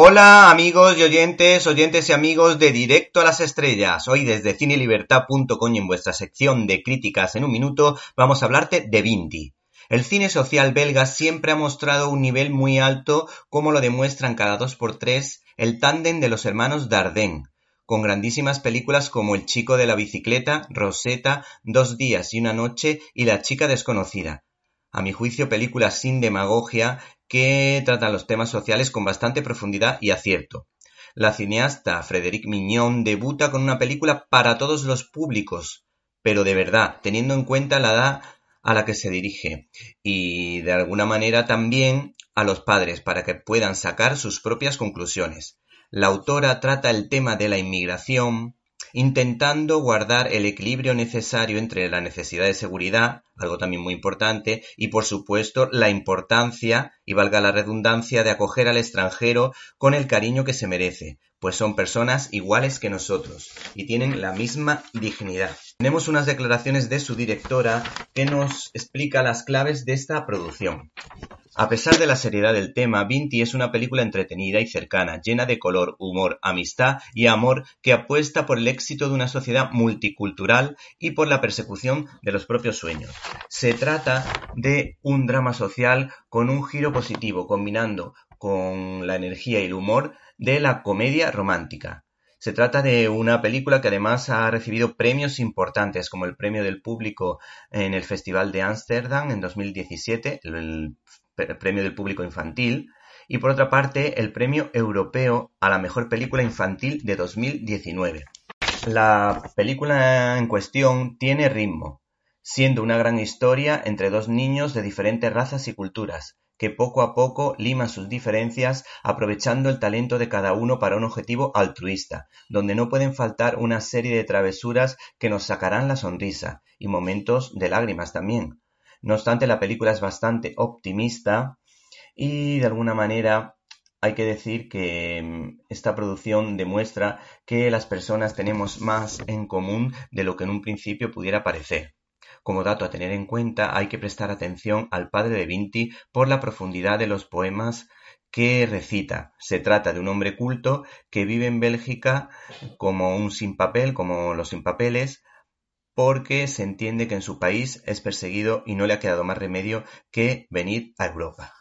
Hola amigos y oyentes, oyentes y amigos de Directo a las Estrellas. Hoy desde cinelibertad.com y en vuestra sección de críticas en un minuto vamos a hablarte de Vinti. El cine social belga siempre ha mostrado un nivel muy alto como lo demuestran cada dos por tres el tándem de los hermanos Dardenne, con grandísimas películas como El chico de la bicicleta, Rosetta, Dos días y una noche y La chica desconocida. A mi juicio, películas sin demagogia que tratan los temas sociales con bastante profundidad y acierto. La cineasta Frédéric Mignon debuta con una película para todos los públicos, pero de verdad, teniendo en cuenta la edad a la que se dirige y de alguna manera también a los padres para que puedan sacar sus propias conclusiones. La autora trata el tema de la inmigración, intentando guardar el equilibrio necesario entre la necesidad de seguridad, algo también muy importante, y por supuesto la importancia, y valga la redundancia, de acoger al extranjero con el cariño que se merece, pues son personas iguales que nosotros y tienen la misma dignidad. Tenemos unas declaraciones de su directora que nos explica las claves de esta producción. A pesar de la seriedad del tema, Vinti es una película entretenida y cercana, llena de color, humor, amistad y amor que apuesta por el éxito de una sociedad multicultural y por la persecución de los propios sueños. Se trata de un drama social con un giro positivo, combinando con la energía y el humor de la comedia romántica. Se trata de una película que además ha recibido premios importantes, como el premio del público en el Festival de Ámsterdam en 2017, el premio del público infantil, y por otra parte el premio europeo a la mejor película infantil de 2019. La película en cuestión tiene ritmo, siendo una gran historia entre dos niños de diferentes razas y culturas, que poco a poco lima sus diferencias aprovechando el talento de cada uno para un objetivo altruista, donde no pueden faltar una serie de travesuras que nos sacarán la sonrisa y momentos de lágrimas también. No obstante, la película es bastante optimista y de alguna manera hay que decir que mm, esta producción demuestra que las personas tenemos más en común de lo que en un principio pudiera parecer. Como dato a tener en cuenta, hay que prestar atención al padre de Vinti por la profundidad de los poemas que recita. Se trata de un hombre culto que vive en Bélgica como un sin papel, como los sin papeles, porque se entiende que en su país es perseguido y no le ha quedado más remedio que venir a Europa.